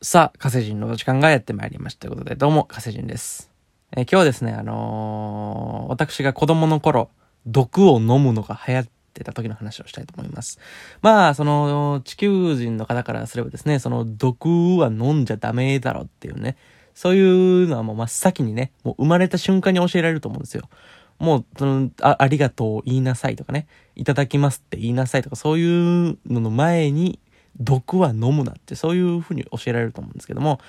さあ、火星人の時間がやってまいりましたということで、どうも、火星人です。えー、今日はですね、あのー、私が子供の頃、毒を飲むのが流行ってた時の話をしたいと思います。まあ、その、地球人の方からすればですね、その、毒は飲んじゃダメだろっていうね、そういうのはもう真っ先にね、もう生まれた瞬間に教えられると思うんですよ。もう、その、あ、ありがとう言いなさいとかね、いただきますって言いなさいとか、そういうのの前に、毒は飲むなって、そういうふうに教えられると思うんですけども、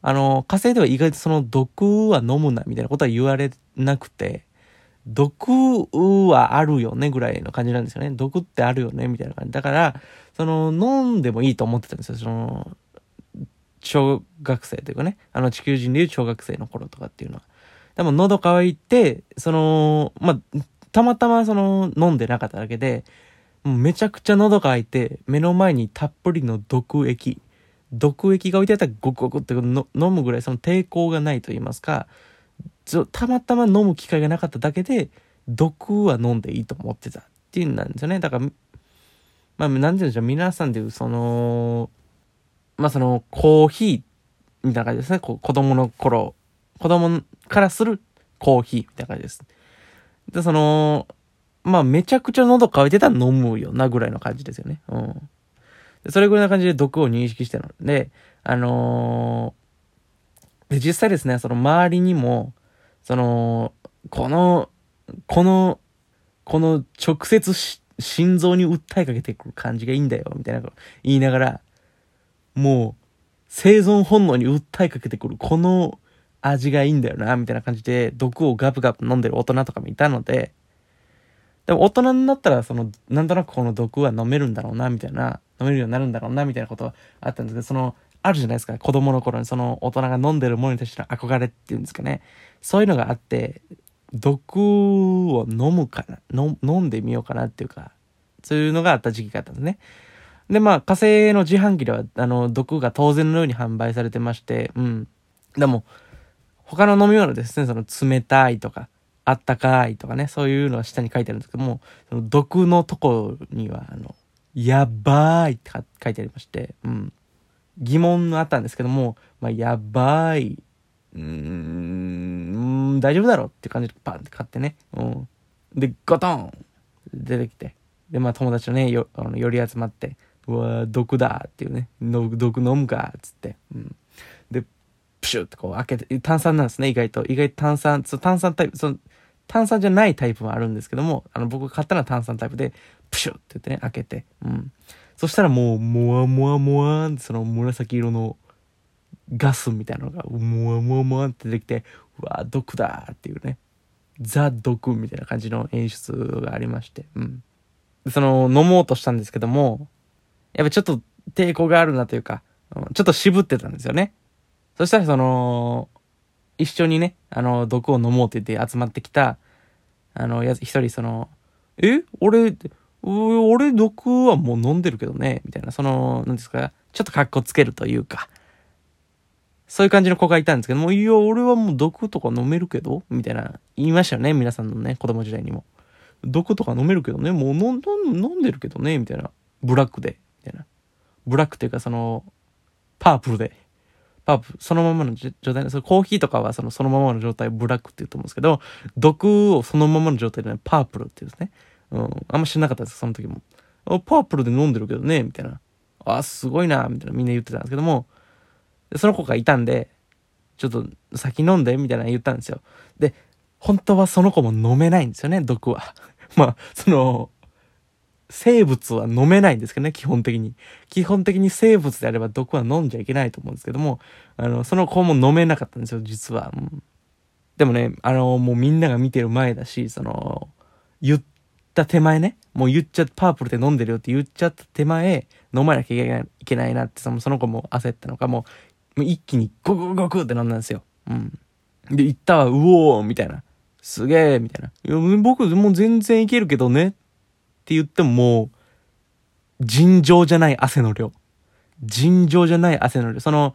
あの、火星では意外とその毒は飲むなみたいなことは言われなくて、毒はあるよねぐらいの感じなんですよね。毒ってあるよねみたいな感じ。だから、その、飲んでもいいと思ってたんですよ。その、小学生というかね、あの地球人でいう小学生の頃とかっていうのは。でも喉乾いて、その、まあ、たまたまその飲んでなかっただけで、めちゃくちゃ喉乾いて、目の前にたっぷりの毒液、毒液が置いてあったらゴクゴクって飲むぐらいその抵抗がないと言いますか、たまたま飲む機会がなかっただけで、毒は飲んでいいと思ってたっていうんなんですよね。だから、まあ、なんて言うんでしょう、皆さんでいう、その、まあ、その、コーヒーみたいな感じですね。子供の頃、子供からするコーヒーみたいな感じです。で、その、まあめちゃくちゃ喉乾いてたら飲むよなぐらいの感じですよね。うん。それぐらいな感じで毒を認識してるので、あのー、で、実際ですね、その周りにも、その、この、この、この直接心臓に訴えかけてくる感じがいいんだよ、みたいなこと言いながら、もう、生存本能に訴えかけてくる、この味がいいんだよな、みたいな感じで、毒をガブガブ飲んでる大人とかもいたので、でも大人になったら、その、なんとなくこの毒は飲めるんだろうな、みたいな、飲めるようになるんだろうな、みたいなことあったんですけど、その、あるじゃないですか、子供の頃にその大人が飲んでるものに対しての憧れっていうんですかね。そういうのがあって、毒を飲むかな、飲んでみようかなっていうか、そういうのがあった時期があったんですね。で、まあ、火星の自販機では、あの、毒が当然のように販売されてまして、うん。でも、他の飲み物ですね、その冷たいとか、あったかいとかね、そういうのは下に書いてあるんですけども、その毒のとこには、あの、やばいって書いてありまして、うん。疑問があったんですけども、まあ、やばい、うーん、大丈夫だろって感じでパンって買ってね、うん。で、ゴトン出てきて、で、まあ友達とね、よ、あの、寄り集まって、うわ毒だっていうね、毒飲むかっ、つって、うん。で、プシュってこう開けて、炭酸なんですね、意外と。意外と炭酸、そ炭酸タイプ、その、炭酸じゃないタイプもあるんですけども、あの、僕が買ったのは炭酸タイプで、プシュって言ってね、開けて、うん。そしたらもう、もわもわもわーんって、その紫色のガスみたいなのが、もわもわもわんって出てきて、うわ毒だーっていうね、ザ毒みたいな感じの演出がありまして、うん。その、飲もうとしたんですけども、やっぱちょっと抵抗があるなというか、ちょっと渋ってたんですよね。そしたらその、一緒にね、あの、毒を飲もうって言って集まってきた、あの、やつ、一人その、え？俺、俺毒はもう飲んでるけどね、みたいな、その、なんですか、ちょっと格好つけるというか、そういう感じの子がいたんですけども、いや、俺はもう毒とか飲めるけど？みたいな、言いましたよね、皆さんのね、子供時代にも。毒とか飲めるけどね、もう飲んでるけどね、みたいな。ブラックで、みたいな。ブラックっていうか、その、パープルで、パープ、そのままの状態、そのコーヒーとかはそのそのままの状態をブラックって言うと思うんですけど、毒をそのままの状態で、ね、パープルって言うんですね。うん。あんま知らなかったです、その時も。パープルで飲んでるけどね、みたいな。あ、すごいな、みたいなみんな言ってたんですけども、その子がいたんで、ちょっと先飲んで、みたいな言ったんですよ。で、本当はその子も飲めないんですよね、毒は。まあ、その、生物は飲めないんですけどね、基本的に。基本的に生物であれば毒は飲んじゃいけないと思うんですけども、あの、その子も飲めなかったんですよ、実は。うん、でもね、あの、もうみんなが見てる前だし、その、言った手前ね、もう言っちゃって、パープルで飲んでるよって言っちゃった手前、飲まなきゃいけないなって、そのその子も焦ったのか、もう、もう一気にゴクゴクって飲んだんですよ。うん。で、行ったわ、うおーみたいな。すげえみたいな。いや、僕もう全然いけるけどねって言ってももう、尋常じゃない汗の量。尋常じゃない汗の量。その、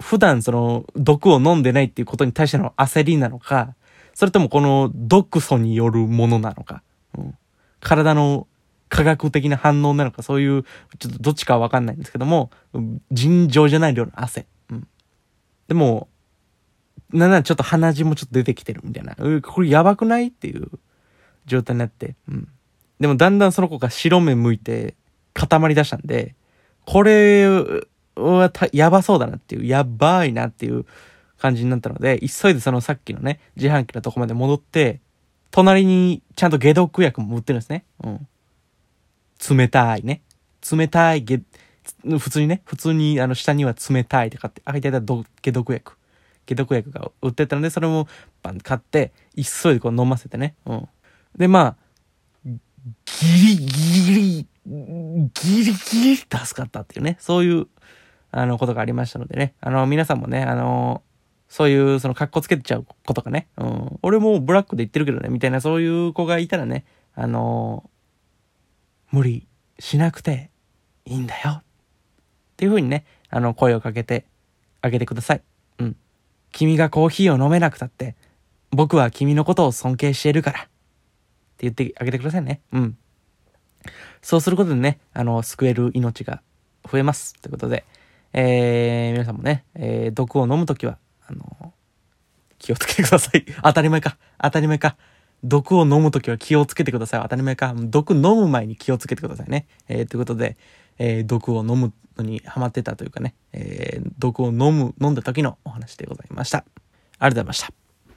普段その、毒を飲んでないっていうことに対しての焦りなのか、それともこの毒素によるものなのか。うん、体の科学的な反応なのか、そういう、ちょっとどっちかはわかんないんですけども、尋常じゃない量の汗。うん。でも、なんならちょっと鼻血もちょっと出てきてるみたいな。これやばくない？っていう状態になって。うん。でもだんだんその子が白目向いて固まり出したんで、これはやばそうだなっていう、やばいなっていう感じになったので、急いでそのさっきのね、自販機のとこまで戻って、隣にちゃんと解毒薬も売ってるんですね。うん。冷たいね。冷たい解、普通にね、普通にあの下には冷たいって買って、あ、いたいた解毒薬。解毒薬が売ってたので、それもバン買って、急いでこう飲ませてね。うん。で、まあ、ギリギリ、ギリギリ助かったっていうね、そういう、あの、ことがありましたのでね。あの、皆さんもね、あの、そういう、その、格好つけちゃう子とかね。うん。俺もブラックで言ってるけどね、みたいな、そういう子がいたらね、あの、無理しなくていいんだよ。っていう風にね、あの、声をかけてあげてください。うん。君がコーヒーを飲めなくたって、僕は君のことを尊敬しているから。って言ってあげてくださいね。うん。そうすることでね、あの、救える命が増えます。ということで、えー、皆さんもね、えー、毒を飲むときは、あの、気をつけてください。当たり前か。当たり前か。毒を飲むときは気をつけてください。当たり前か。毒飲む前に気をつけてくださいね。えー、ということで、えー、毒を飲むのにハマってたというかね、えー、毒を飲む、飲んだ時のお話でございました。ありがとうございました。